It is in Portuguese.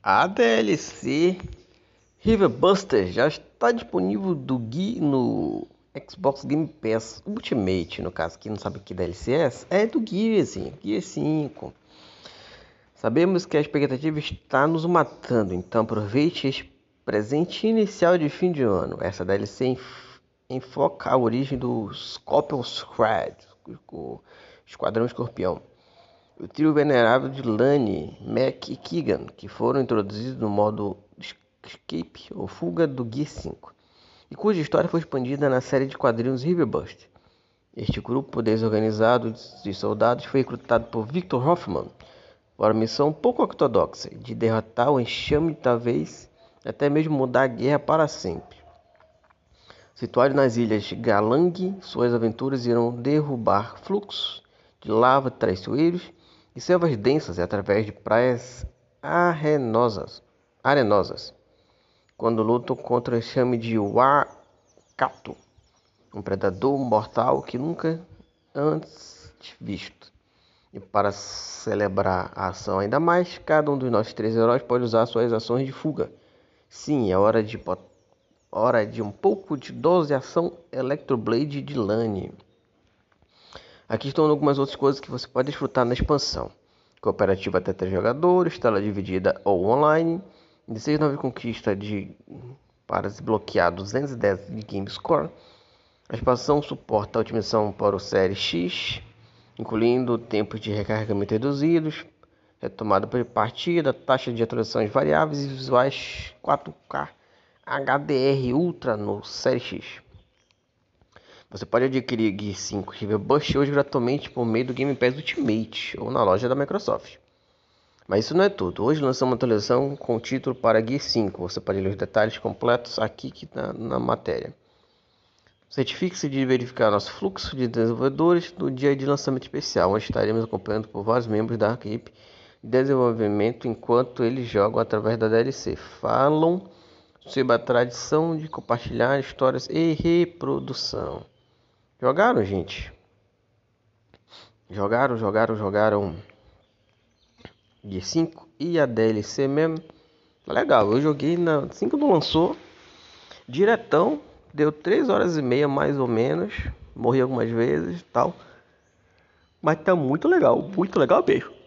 A DLC River Buster já está disponível do Gui no Xbox Game Pass Ultimate, no caso, quem não sabe que DLC é, é do Gear, assim, Gear 5. Sabemos que a expectativa está nos matando, então aproveite este presente inicial de fim de ano. Essa DLC enfoca a origem do Scorpion Squad, o Esquadrão Escorpião o trio venerável de Lane, Mac e Keegan, que foram introduzidos no modo Escape ou Fuga do Gear 5, e cuja história foi expandida na série de quadrinhos Riverbust. Este grupo desorganizado de soldados foi recrutado por Victor Hoffman para uma missão pouco ortodoxa de derrotar o enxame talvez até mesmo mudar a guerra para sempre. Situado nas ilhas Galang, suas aventuras irão derrubar fluxos de lava traiçoeiros e selvas densas através de praias arenosas, arenosas quando lutam contra o enxame de Wakato, um predador mortal que nunca antes visto. E para celebrar a ação ainda mais, cada um dos nossos três heróis pode usar suas ações de fuga. Sim, é hora de, hora de um pouco de dose ação Electroblade de Lane. Aqui estão algumas outras coisas que você pode desfrutar na expansão. Cooperativa até 3 jogadores, tela dividida ou online, 16 conquista de para desbloquear 210 de Game Score. A expansão suporta a otimização para o Série X, incluindo tempos de recarregamento reduzidos, retomada por partida, taxa de atualizações variáveis e visuais 4K HDR Ultra no Série X. Você pode adquirir Gear 5 River Bust hoje gratuitamente por meio do Game Pass Ultimate ou na loja da Microsoft. Mas isso não é tudo. Hoje lançamos uma atualização com o título para Gear 5. Você pode ler os detalhes completos aqui na, na matéria. Certifique-se de verificar nosso fluxo de desenvolvedores no dia de lançamento especial, onde estaremos acompanhando por vários membros da equipe de desenvolvimento enquanto eles jogam através da DLC. Falam sobre a tradição de compartilhar histórias e reprodução. Jogaram, gente? Jogaram, jogaram, jogaram de 5 e a DLC mesmo. Tá legal, eu joguei na 5 não lançou. Diretão, deu 3 horas e meia mais ou menos. Morri algumas vezes tal. Mas tá muito legal, muito legal mesmo.